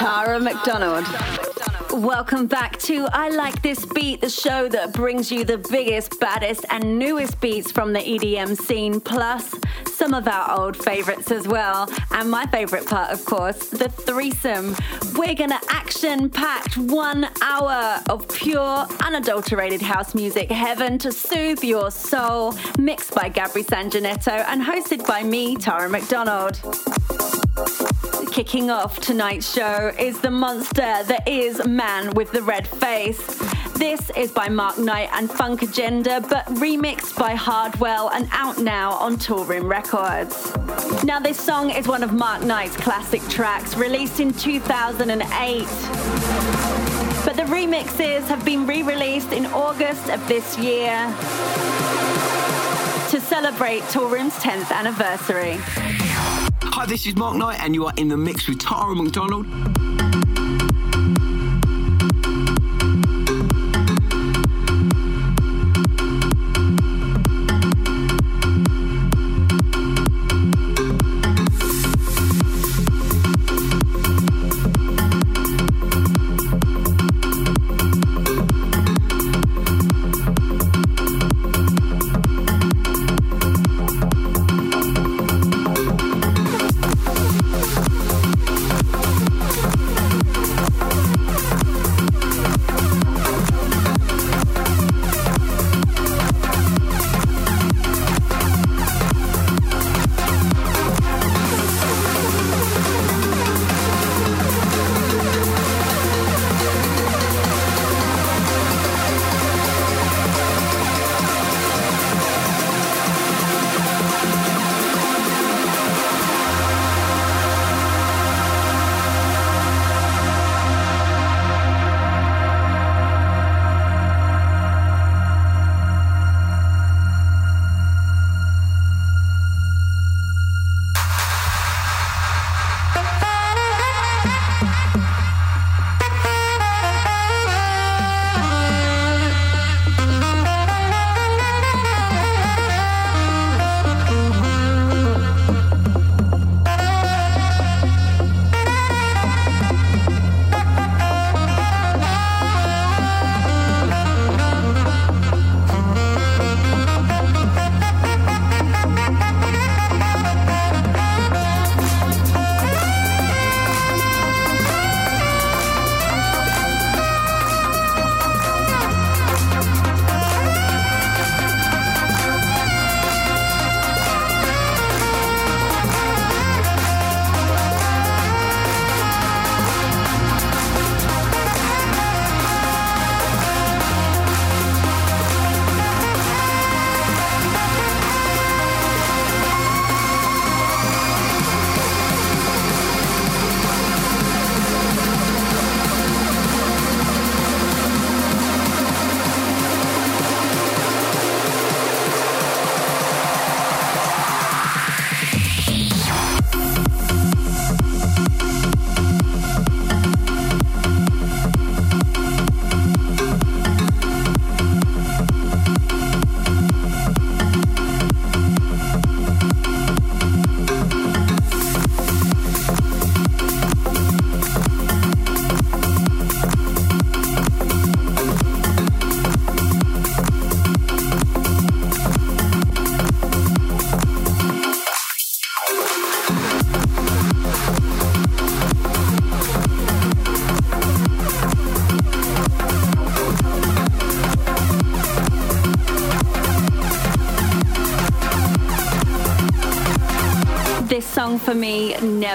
Tara McDonald. Welcome back to I Like This Beat, the show that brings you the biggest, baddest, and newest beats from the EDM scene, plus some of our old favorites as well. And my favorite part, of course, the threesome. We're gonna action packed one hour of pure, unadulterated house music heaven to soothe your soul, mixed by Gabri Sanjanetto and hosted by me, Tara McDonald. Kicking off tonight's show is the monster that is Man with the Red Face. This is by Mark Knight and Funk Agenda, but remixed by Hardwell and out now on Toolroom Records. Now, this song is one of Mark Knight's classic tracks, released in 2008. But the remixes have been re released in August of this year to celebrate Toolroom's 10th anniversary. Hi, this is Mark Knight, and you are in the mix with Tara McDonald.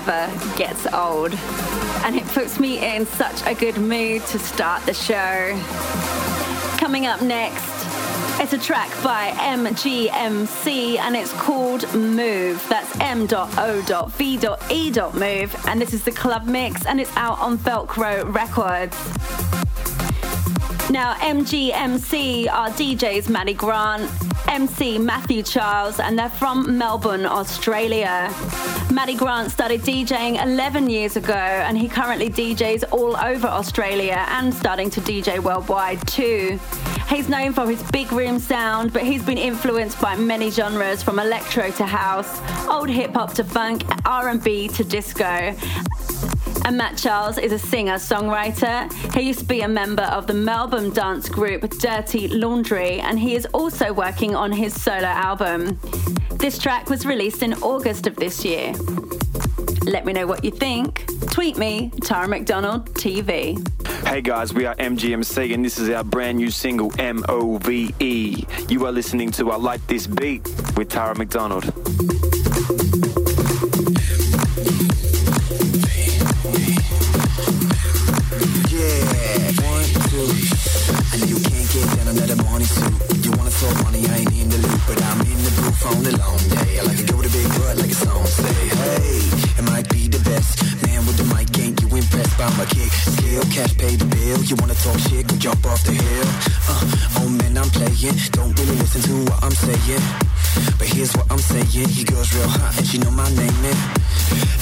Never gets old. And it puts me in such a good mood to start the show. Coming up next, it's a track by MGMC and it's called Move. That's M.O.V.E.move. And this is the club mix and it's out on Velcro Records. Now, MGMC are DJs Maddie Grant, MC Matthew Charles, and they're from Melbourne, Australia. Matty Grant started DJing 11 years ago and he currently DJs all over Australia and starting to DJ worldwide too. He's known for his big room sound, but he's been influenced by many genres from electro to house, old hip hop to funk, R&B to disco. And Matt Charles is a singer songwriter. He used to be a member of the Melbourne dance group Dirty Laundry, and he is also working on his solo album. This track was released in August of this year. Let me know what you think. Tweet me, Tara McDonald TV. Hey guys, we are MGMC and this is our brand new single MOVE. You are listening to I Like This Beat with Tara McDonald. Bill. You wanna talk shit, go jump off the hill. Uh, oh man, I'm playing. Don't really listen to what I'm saying. But here's what I'm saying. Your girl's real hot and she know my name, man.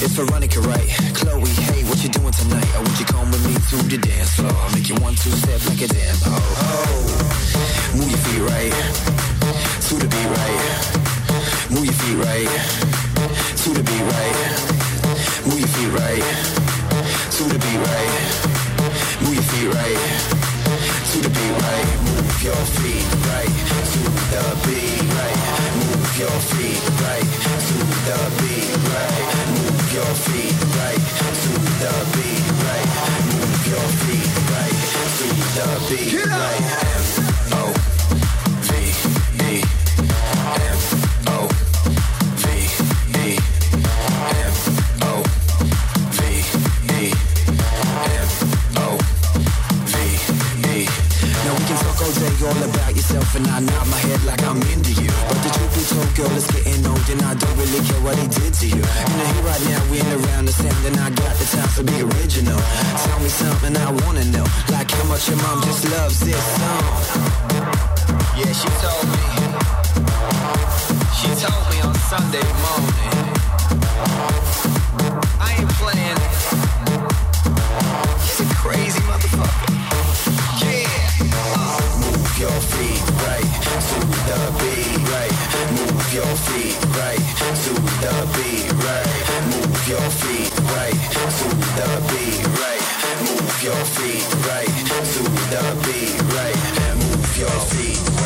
It's Veronica, right? Chloe, hey, what you doing tonight? Or would you come with me to the dance floor? I'll make you one, two step like a damn hoe. Oh, move your feet right. To the beat right. Move your feet right. To the beat right. Move your feet right. To the beat right. Feet right. To the beat right. Move your feet right. To the beat right. Move your feet right. To the beat right. Move your feet right. To the beat right. Move your feet right. To the beat right. Girl, it's getting old and I don't really care what he did to you. In the here right now, we ain't around the same, and I got the time to be original. Tell me something I wanna know, like how much your mom just loves this song. Yeah, she told me. She told me on Sunday morning. I ain't playing. He's a crazy motherfucker. Yeah. Uh. Move your feet right to the beat your feet right to the beat right. Move your feet right to the beat right. Move your feet right to the beat right. Move your feet right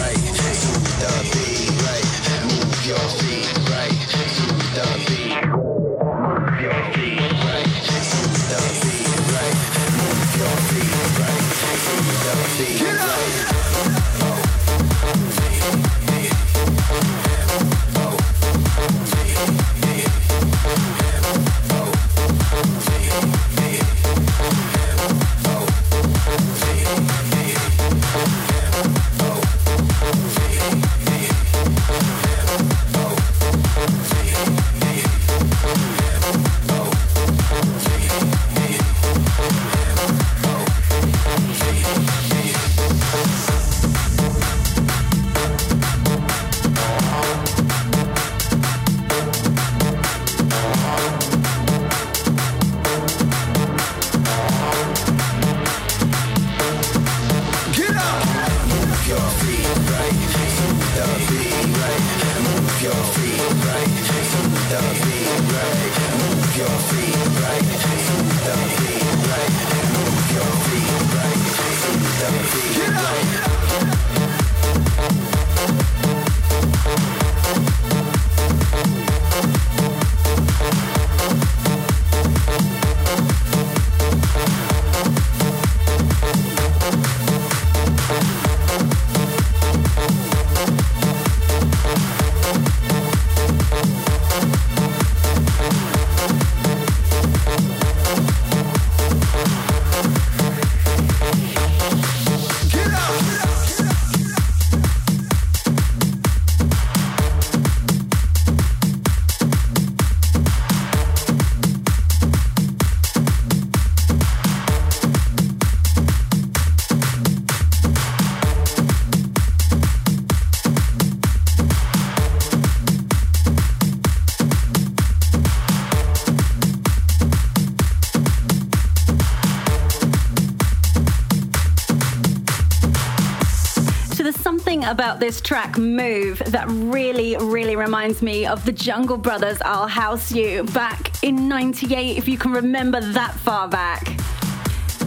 about this track, Move, that really, really reminds me of the Jungle Brothers' I'll House You back in 98, if you can remember that far back.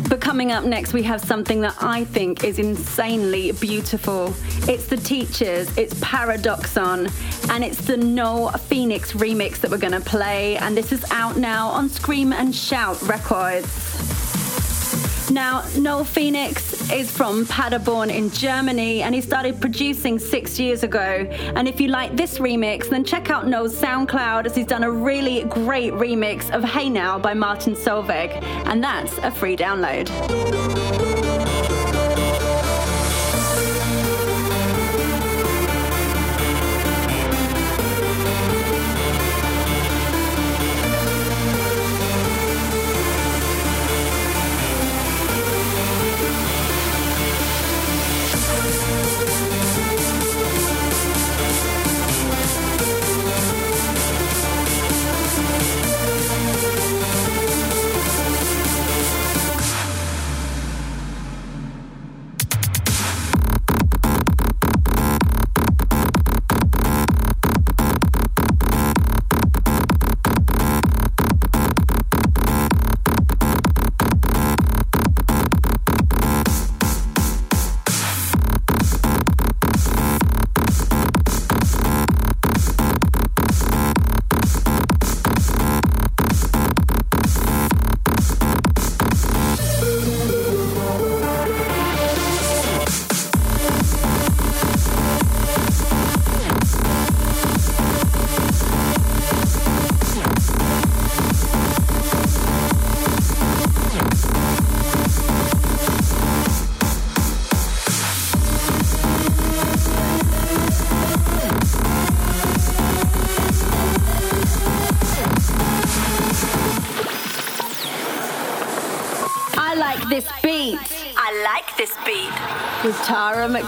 But coming up next, we have something that I think is insanely beautiful. It's the Teachers, it's Paradoxon, and it's the Noel Phoenix remix that we're going to play. And this is out now on Scream and Shout Records. Now, Noel Phoenix is from Paderborn in Germany and he started producing six years ago. And if you like this remix, then check out Noel's SoundCloud as he's done a really great remix of Hey Now by Martin Solveig. And that's a free download.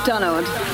McDonald.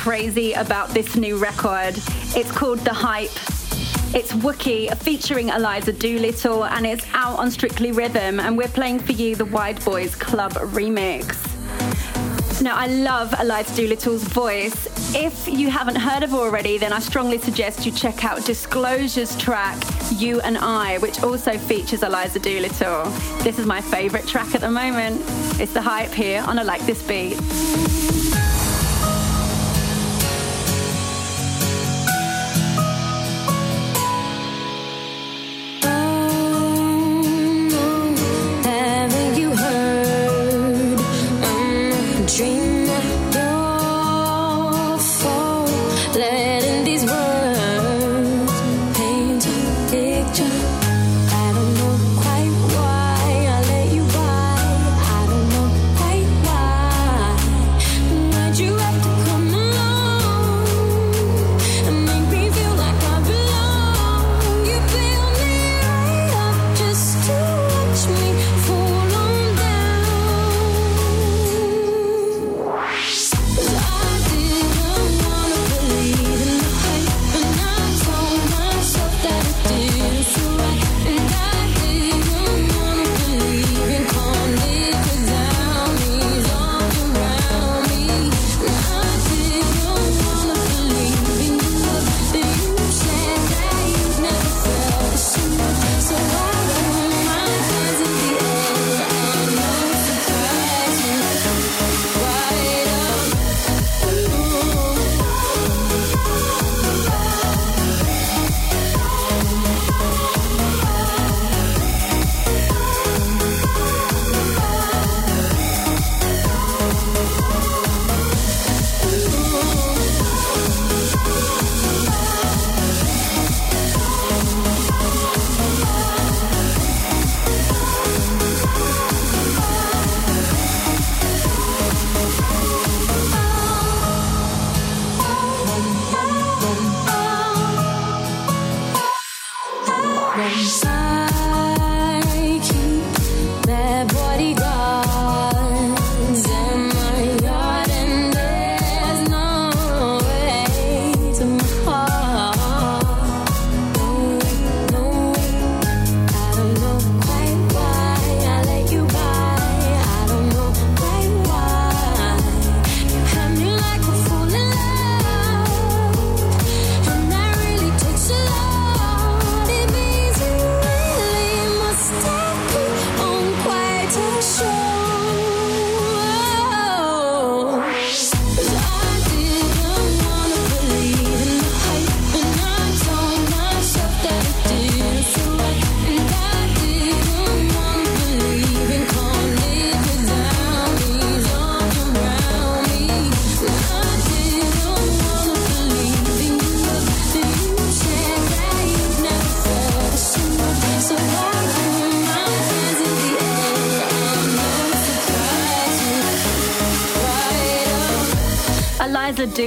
Crazy about this new record. It's called The Hype. It's Wookie featuring Eliza Doolittle and it's out on Strictly Rhythm and we're playing for you the Wide Boys Club remix. Now, I love Eliza Doolittle's voice. If you haven't heard of already, then I strongly suggest you check out Disclosure's track, You and I, which also features Eliza Doolittle. This is my favorite track at the moment. It's the hype here on I Like This Beat.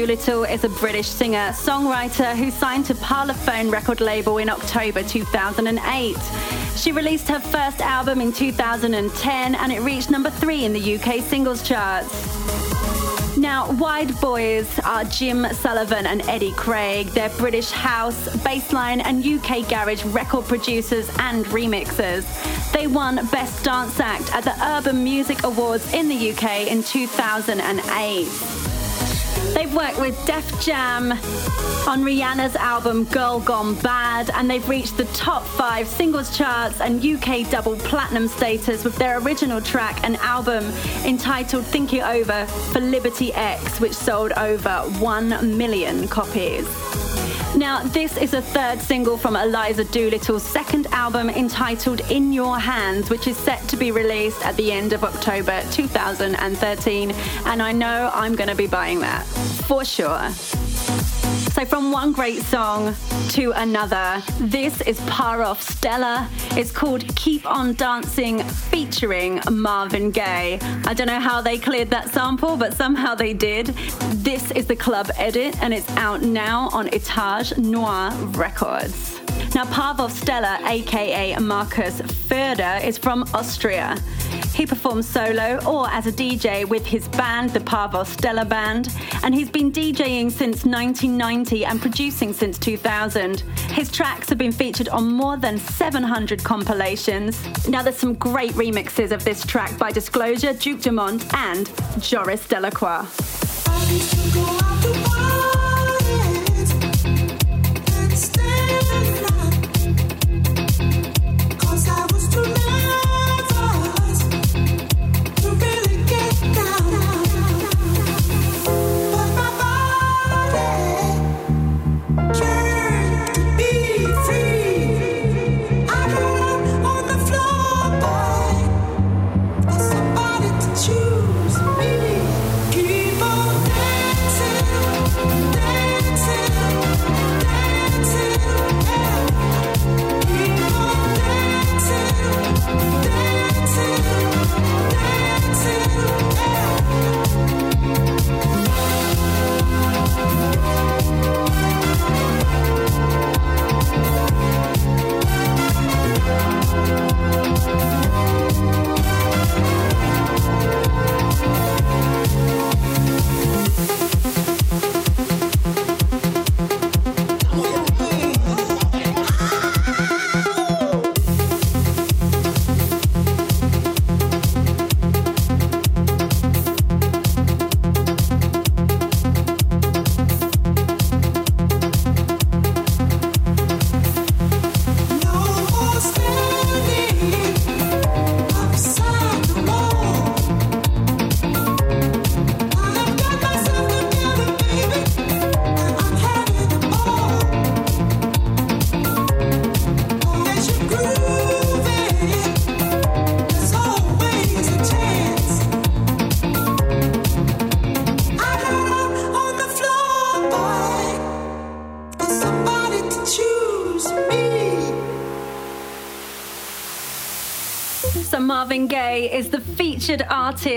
Doolittle is a British singer songwriter who signed to Parlophone record label in October 2008. She released her first album in 2010 and it reached number three in the UK singles charts. Now, Wide Boys are Jim Sullivan and Eddie Craig. They're British house, bassline, and UK garage record producers and remixers. They won Best Dance Act at the Urban Music Awards in the UK in 2008. They've worked with Def Jam on Rihanna's album Girl Gone Bad, and they've reached the top five singles charts and UK double platinum status with their original track and album entitled Think It Over for Liberty X, which sold over 1 million copies. Now, this is a third single from Eliza Doolittle's second album entitled In Your Hands, which is set to be released at the end of October 2013. And I know I'm going to be buying that for sure. So, from one great song to another, this is Parov Stelar. It's called Keep On Dancing featuring Marvin Gaye. I don't know how they cleared that sample, but somehow they did. This is the club edit and it's out now on Etage Noir Records. Now, Parov Stelar, aka Markus Füreder, is from Austria. He performs solo or as a DJ with his band, the Parov Stelar Band, and he's been DJing since 1990 and producing since 2000. His tracks have been featured on more than 700 compilations. Now, there's some great remixes of this track by Disclosure, Duke Dumont, and Joris Delacroix.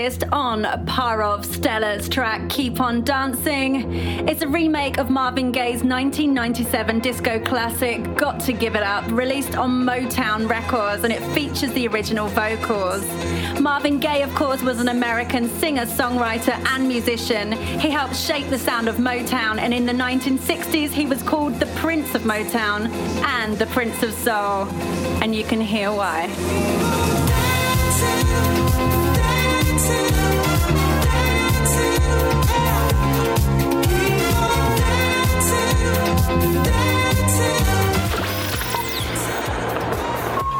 Artist on Parov Stelar's track Keep On Dancing. It's a remake of Marvin Gaye's 1997 disco classic Got to Give It Up, released on Motown Records, and it features the original vocals. Marvin Gaye, of course, was an American singer, songwriter, and musician. He helped shape the sound of Motown, and in the 1960s, he was called the Prince of Motown and the Prince of Soul. And you can hear why.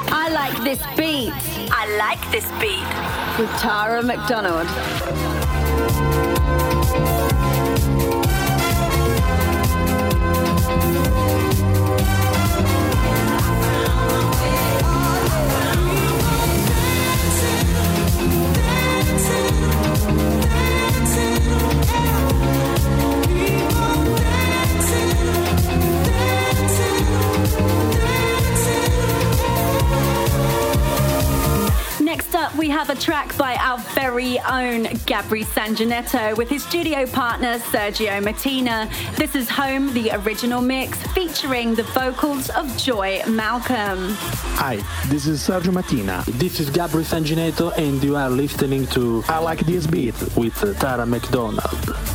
I like this beat. I like this beat. With Tara McDonald. Track by our very own Gabri Sanjanetto with his studio partner Sergio Martina. This is Home, the original mix, featuring the vocals of Joy Malcolm. Hi, this is Sergio Martina. This is Gabri Sanjanetto, and you are listening to I Like This Beat with Tara McDonald.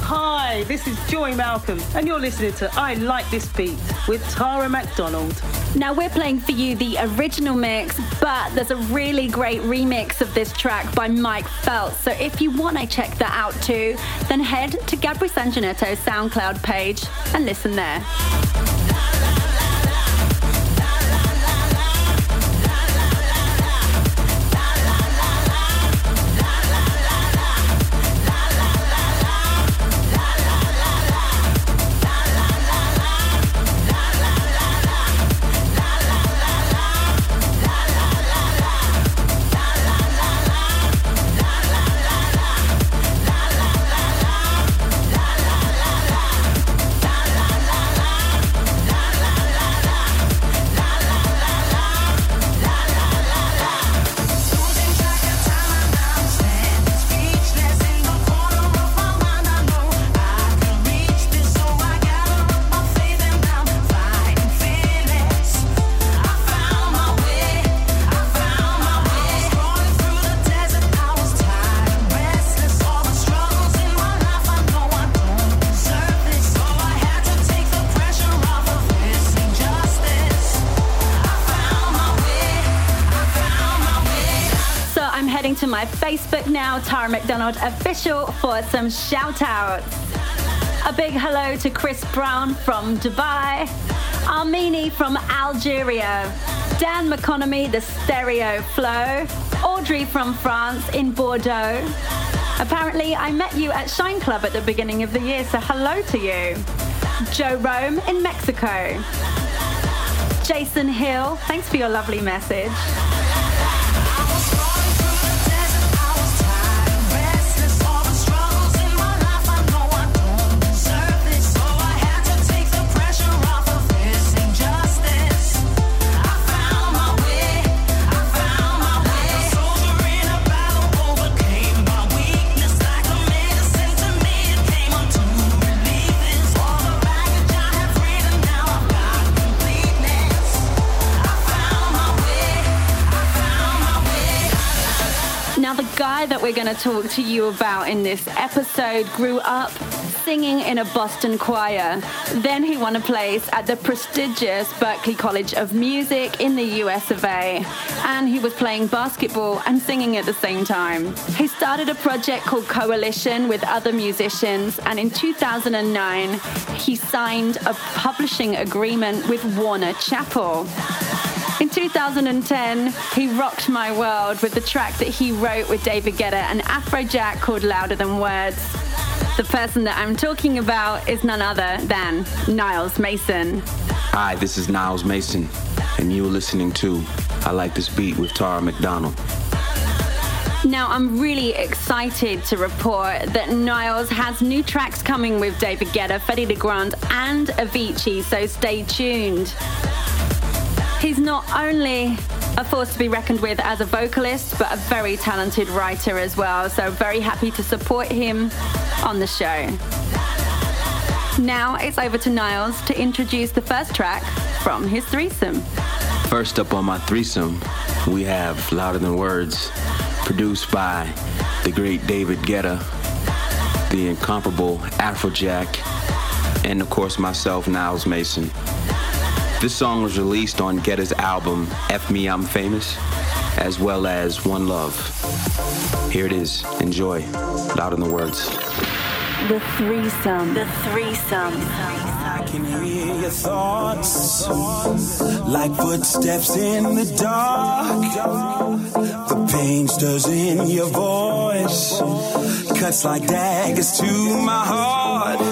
Hi, this is Joy Malcolm, and you're listening to I Like This Beat with Tara McDonald. Now, we're playing for you the original mix, but there's a really great remix of this track by Mike Felt. So if you want to check that out too, then head to Gabri Sanjanetto's SoundCloud page and listen there. To my Facebook now, Tara McDonald Official, for some shout outs. A big hello to Chris Brown from Dubai, Armini from Algeria, Dan McConomy, the Stereo Flow, Audrey from France in Bordeaux. Apparently, I met you at Shine Club at the beginning of the year, so hello to you. Joe Rome in Mexico. Jason Hill, thanks for your lovely message. We're going to talk to you about in this episode grew up singing in a Boston choir. Then he won a place at the prestigious Berklee College of Music in the US of A. And he was playing basketball and singing at the same time. He started a project called Coalition with other musicians, and in 2009, he signed a publishing agreement with Warner Chappell. In 2010, he rocked my world with the track that he wrote with David Guetta and Afrojack called Louder Than Words. The person that I'm talking about is none other than Niles Mason. Hi, this is Niles Mason, and you're listening to I Like This Beat with Tara McDonald. Now, I'm really excited to report that Niles has new tracks coming with David Guetta, Fedde Le Grand, and Avicii, so stay tuned. He's not only a force to be reckoned with as a vocalist, but a very talented writer as well. So, very happy to support him on the show. Now it's over to Niles to introduce the first track from his threesome. First up on my threesome, we have Louder Than Words, produced by the great David Guetta, the incomparable Afrojack, and of course myself, Niles Mason. This song was released on Guetta's album F Me I'm Famous, as well as One Love. Here it is. Enjoy. Loud in the words. The threesome. The threesome. I can hear your thoughts like footsteps in the dark. The pain stirs in your voice, cuts like daggers to my heart.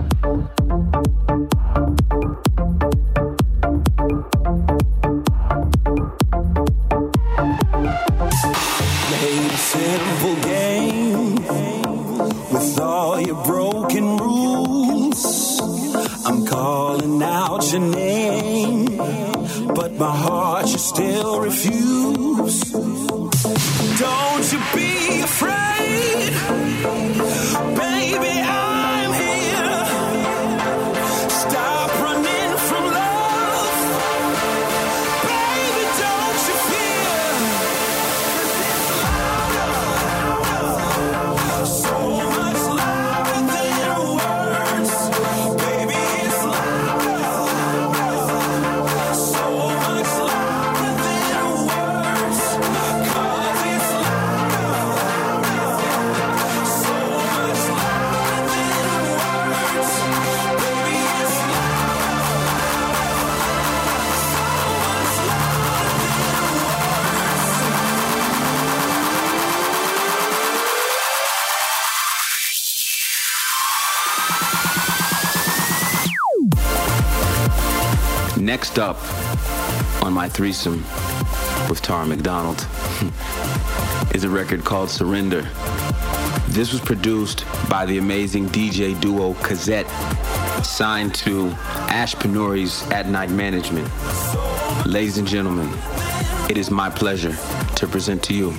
threesome with Tara McDonald is a record called Surrender. This was produced by the amazing DJ duo Kazette, signed to Ash Pournouri's At Night Management. Ladies and gentlemen, it is my pleasure to present to you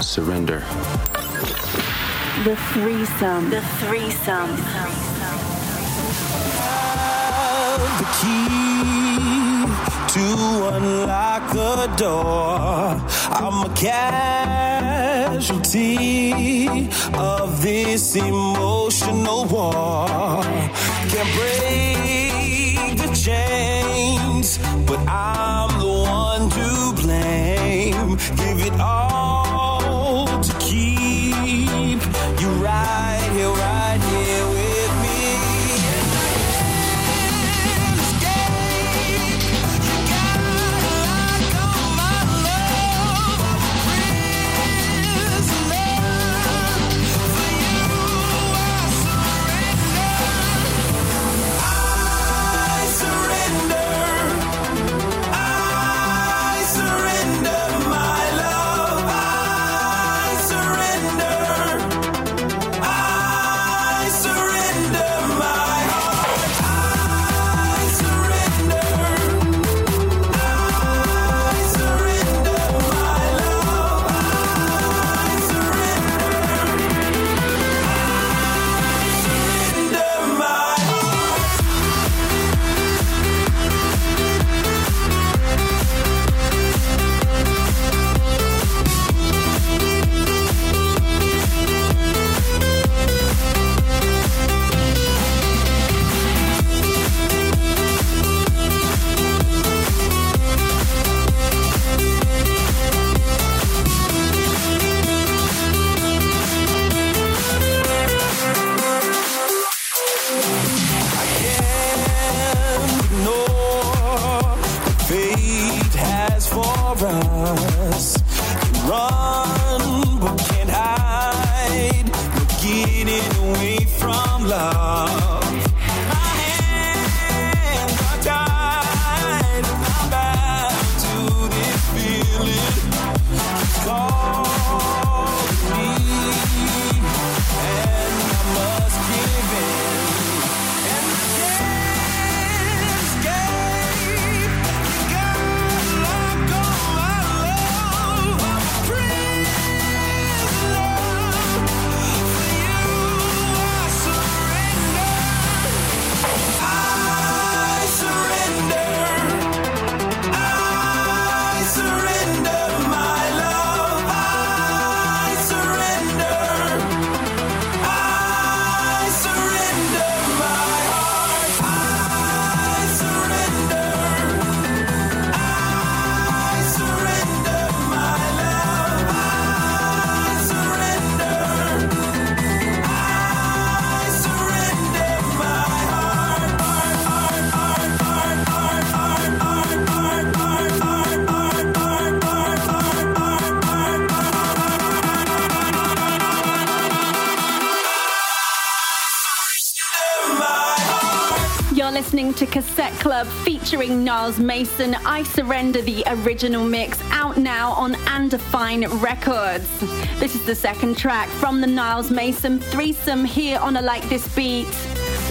Surrender. The threesome. The threesome. the key to unlock the door. I'm a casualty of this emotional war. Can't break the chains, but I'm fate has for us. Run but can't hide. No getting away from love. Listening to Cassette Club featuring Niles Mason. I Surrender the original mix out now on Andafine Records. This is the second track from the Niles Mason threesome here on I Like This Beat,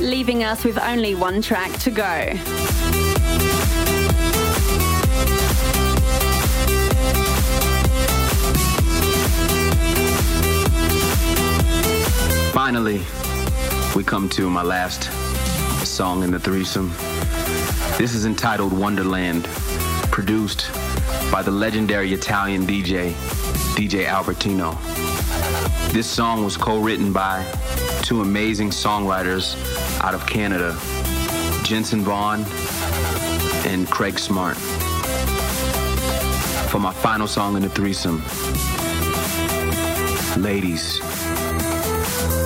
leaving us with only one track to go. Finally, we come to my last song in the threesome. This is entitled Wonderland, produced by the legendary Italian DJ, DJ Albertino. This song was co-written by two amazing songwriters out of Canada, Jensen Vaughn and Craig Smart. For my final song in the threesome, ladies,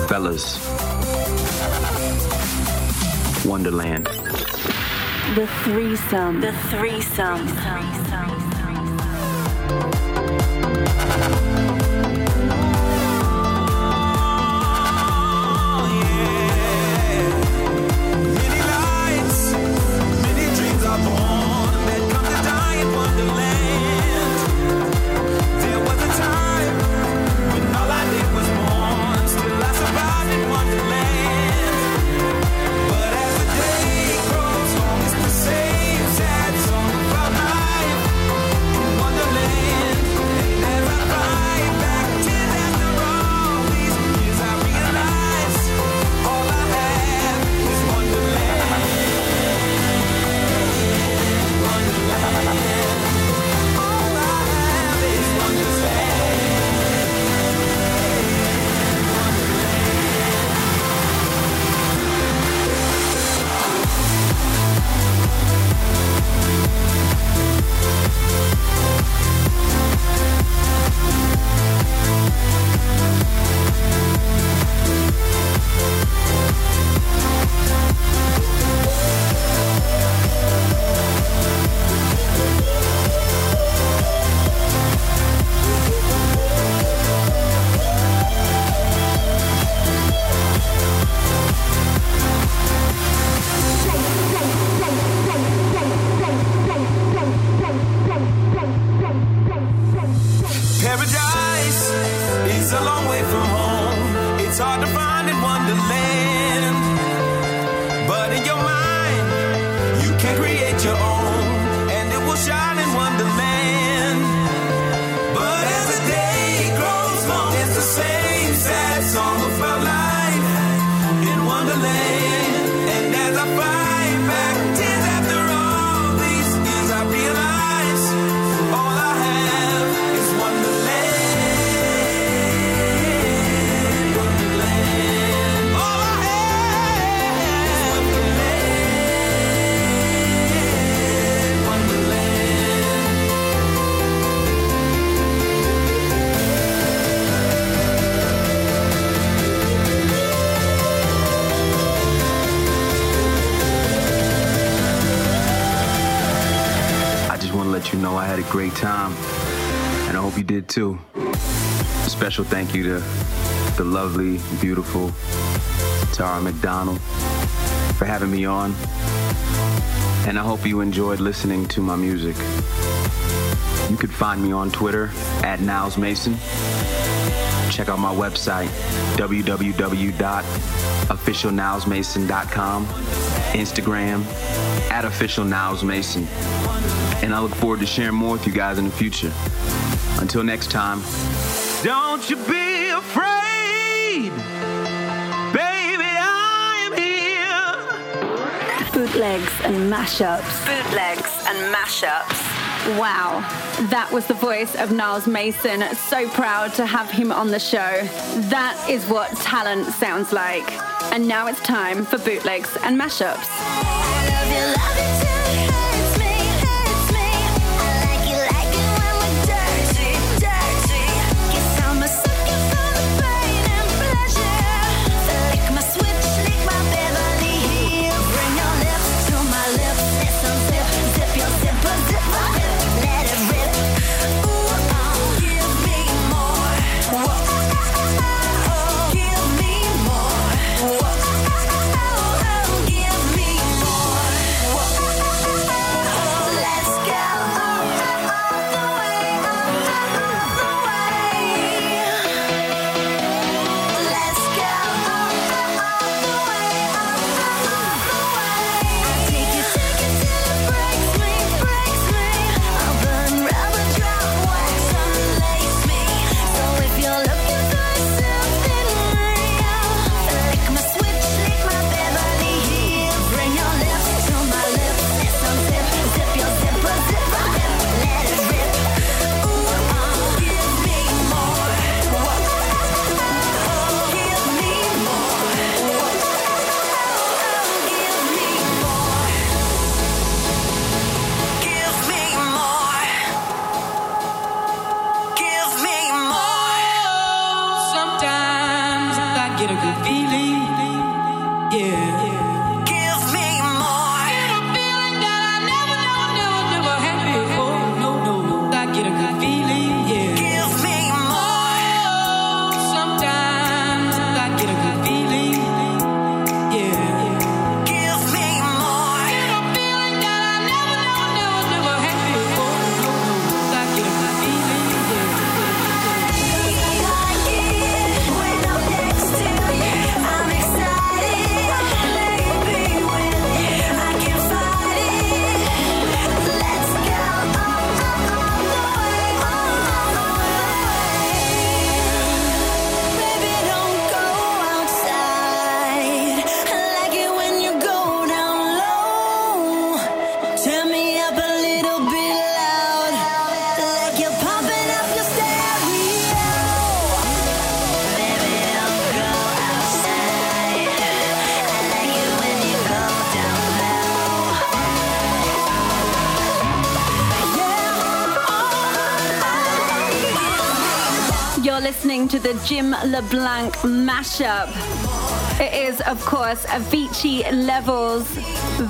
fellas, Wonderland. The threesome. The threesome. Many thank you to the lovely, beautiful Tara McDonald for having me on, and I hope you enjoyed listening to my music. You could find me on Twitter at Niles Mason. Check out my website, www.officialnilesmason.com, Instagram, at official Niles Mason. And I look forward to sharing more with you guys in the future. Until next time, Don't you be afraid, baby, I am here. Bootlegs and mashups. Bootlegs and mashups. Wow, that was the voice of Niles Mason. So proud to have him on the show. That is what talent sounds like. And now it's time for bootlegs and mashups. Jim LeBlanc mashup. It is, of course, Avicii Levels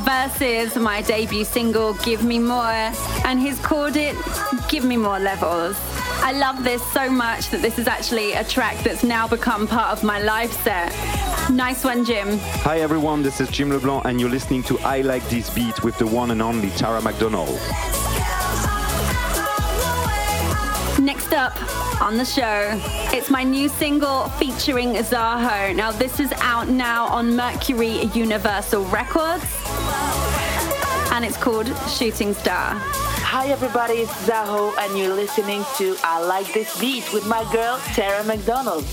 versus my debut single, Give Me More, and he's called it Give Me More Levels. I love this so much that this is actually a track that's now become part of my live set. Nice one, Jim. Hi everyone, this is Jim LeBlanc, and you're listening to I Like This Beat with the one and only Tara McDonald. Next up on the show, it's my new single featuring Zaho. Now, this is out now on Mercury Universal Records, and it's called Shooting Star. Hi everybody, it's Zaho and you're listening to I Like This Beat with my girl Tara McDonald.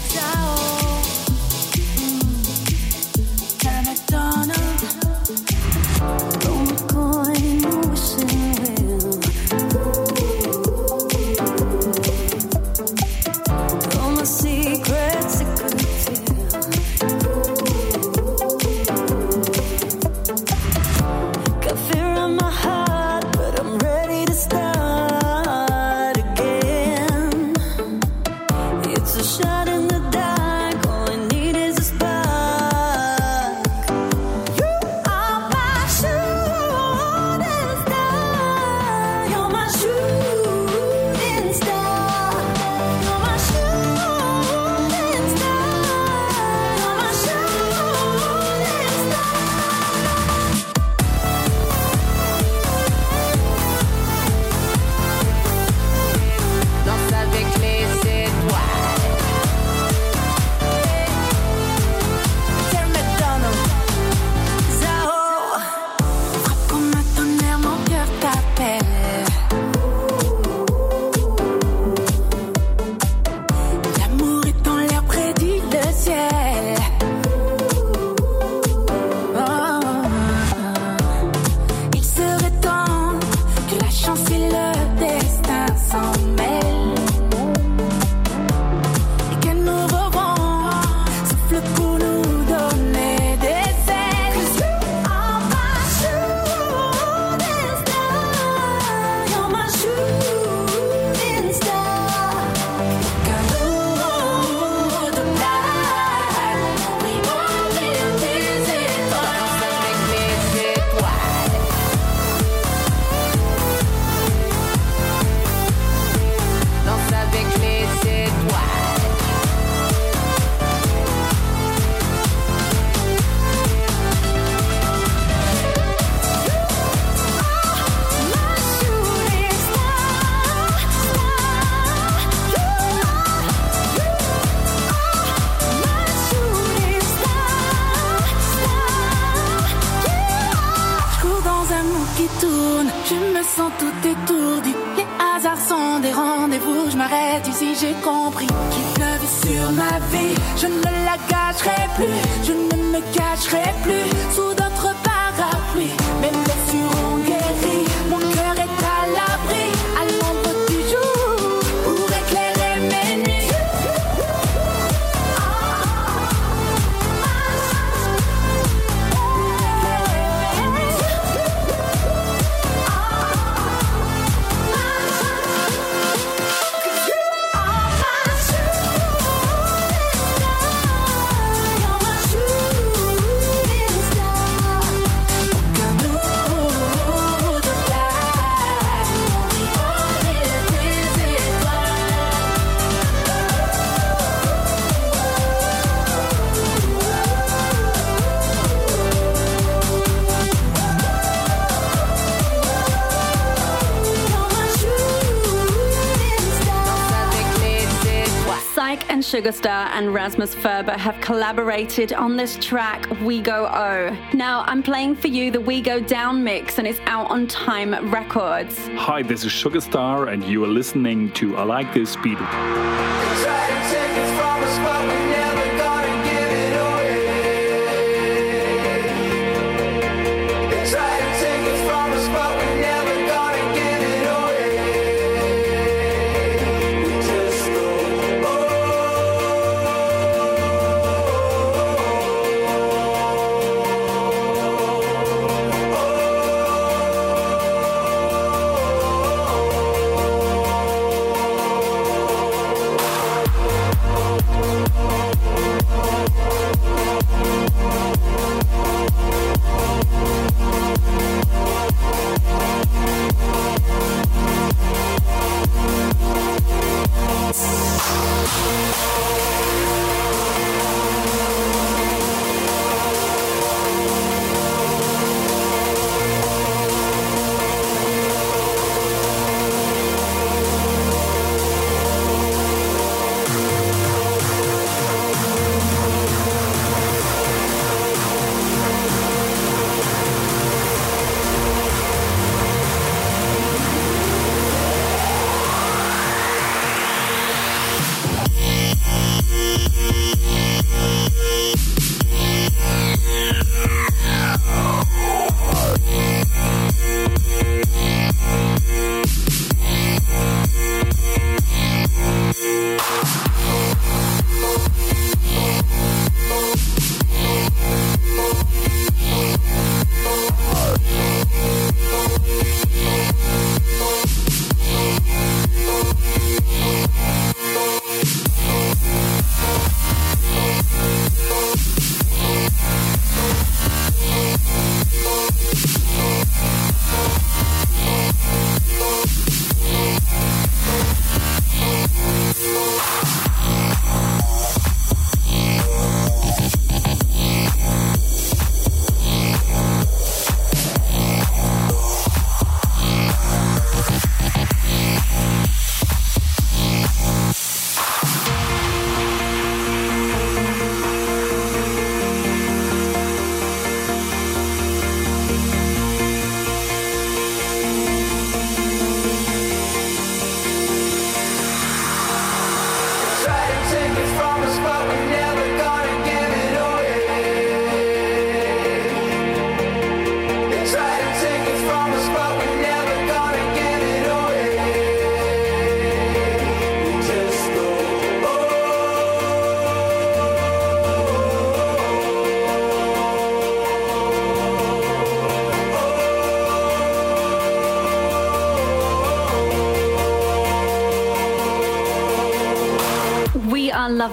Sugarstar and Rasmus Faber have collaborated on this track, We Go O. Now, I'm playing for you the We Go Down mix, and it's out on Time Records. Hi, this is Sugarstar, and you are listening to I Like This Beat.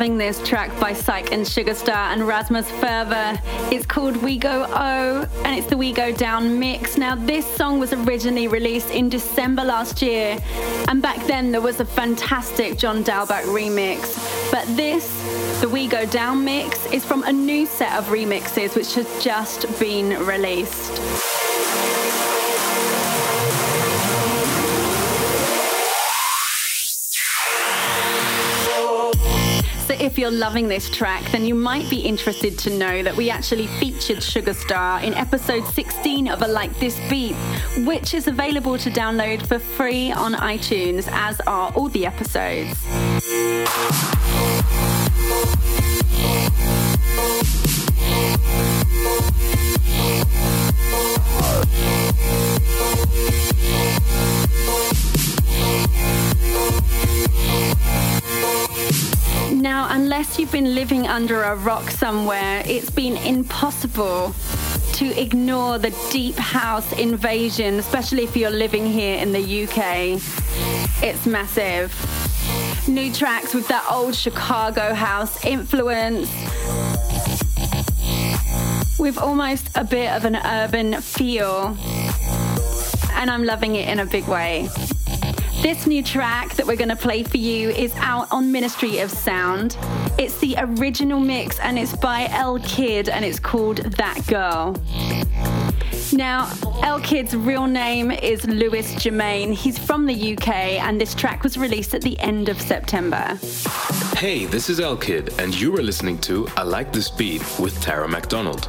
Loving this track by Psych and Sugarstar and Rasmus Faber. It's called We Go O and it's the We Go Down mix. Now, this song was originally released in December last year, and back then there was a fantastic John Dahlbäck remix. But this, the We Go Down mix, is from a new set of remixes which has just been released. If you're loving this track, then you might be interested to know that we actually featured Sugarstar in episode 16 of I Like This Beat, which is available to download for free on iTunes, as are all the episodes. Now, unless you've been living under a rock somewhere, it's been impossible to ignore the deep house invasion, especially if you're living here in the UK. It's massive. New tracks with that old Chicago house influence, with almost a bit of an urban feel. And I'm loving it in a big way. This new track that we're going to play for you is out on Ministry of Sound. It's the original mix and it's by L Kid and it's called That Girl. Now, L Kid's real name is Lewis Germain. He's from the UK and this track was released at the end of September. Hey, this is El Kid, and you are listening to I Like This Beat with Tara McDonald.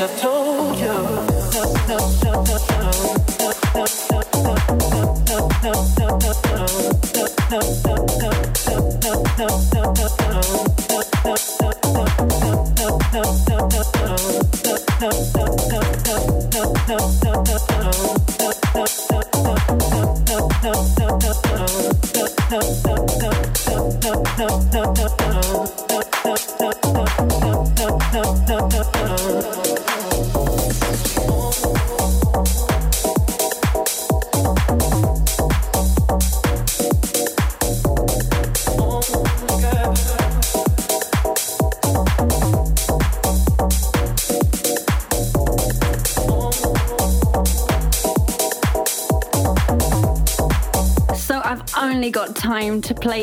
Have told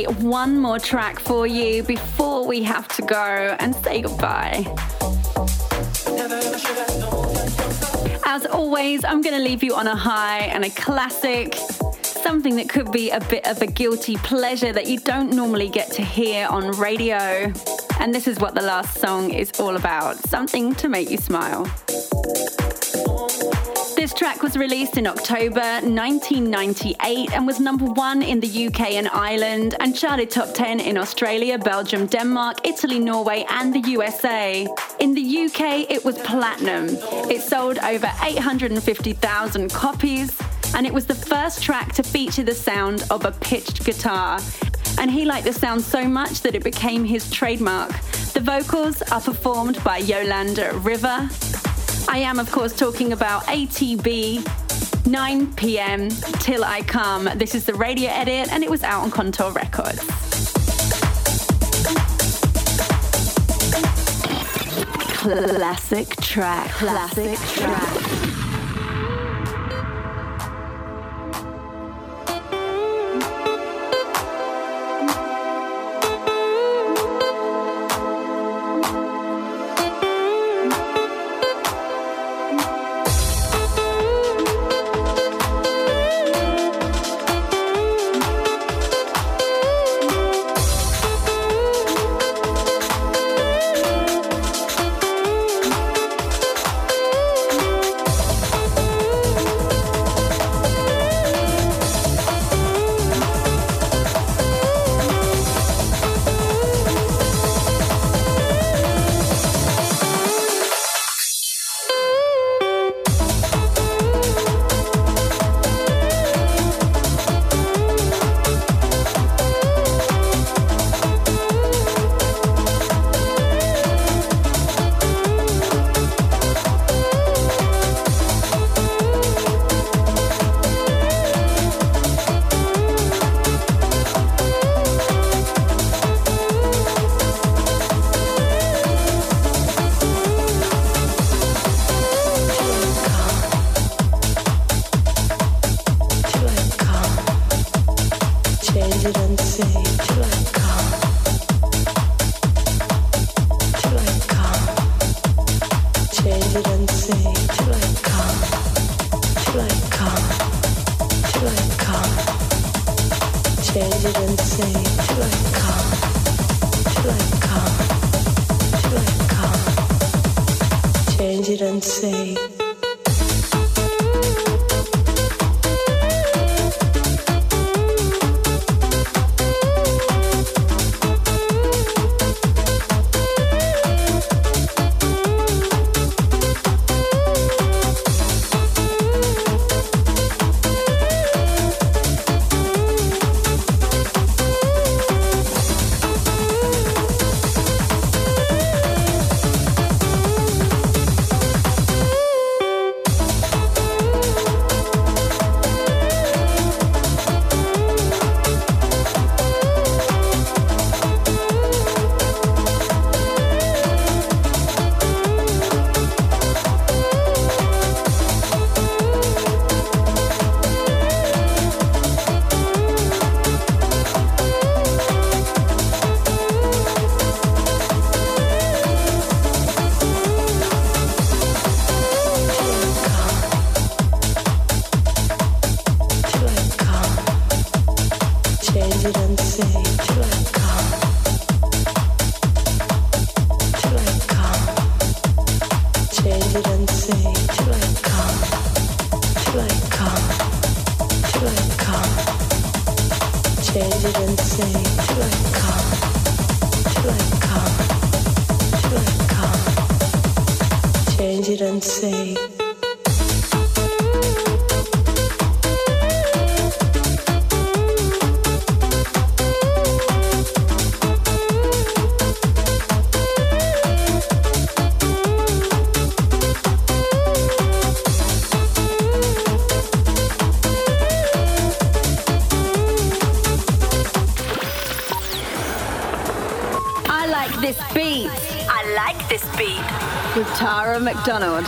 play one more track for you before we have to go and say goodbye. As always, I'm going to leave you on a high and a classic, something that could be a bit of a guilty pleasure that you don't normally get to hear on radio. And this is what the last song is all about something to make you smile. Released in October 1998 and was number one in the UK and Ireland and charted top 10 in Australia, Belgium, Denmark, Italy, Norway, and the USA. In the UK, it was platinum. It sold over 850,000 copies and it was the first track to feature the sound of a pitched guitar. And he liked the sound so much that it became his trademark. The vocals are performed by Yolanda Rivera. I am, of course, talking about ATB 9 pm Till I Come. This is the radio edit, and it was out on Kontor Records. Classic track. Classic track. change it and say Beat with Tara McDonald.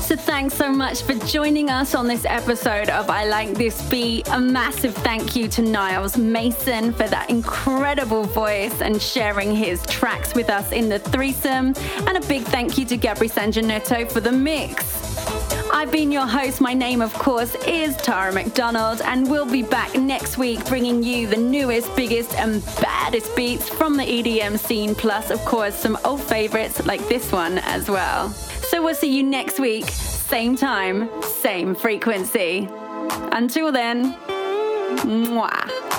So, thanks so much for joining us on this episode of I Like This Beat. A massive thank you to Niles Mason for that incredible voice and sharing his tracks with us in the threesome. And a big thank you to Gabri Sanjanetto for the mix. I've been your host. My name, of course, is Tara McDonald, and we'll be back next week bringing you the newest, biggest, and baddest beats from the EDM scene, plus, of course, some old favorites like this one as well. So we'll see you next week, same time, same frequency. Until then, mwah.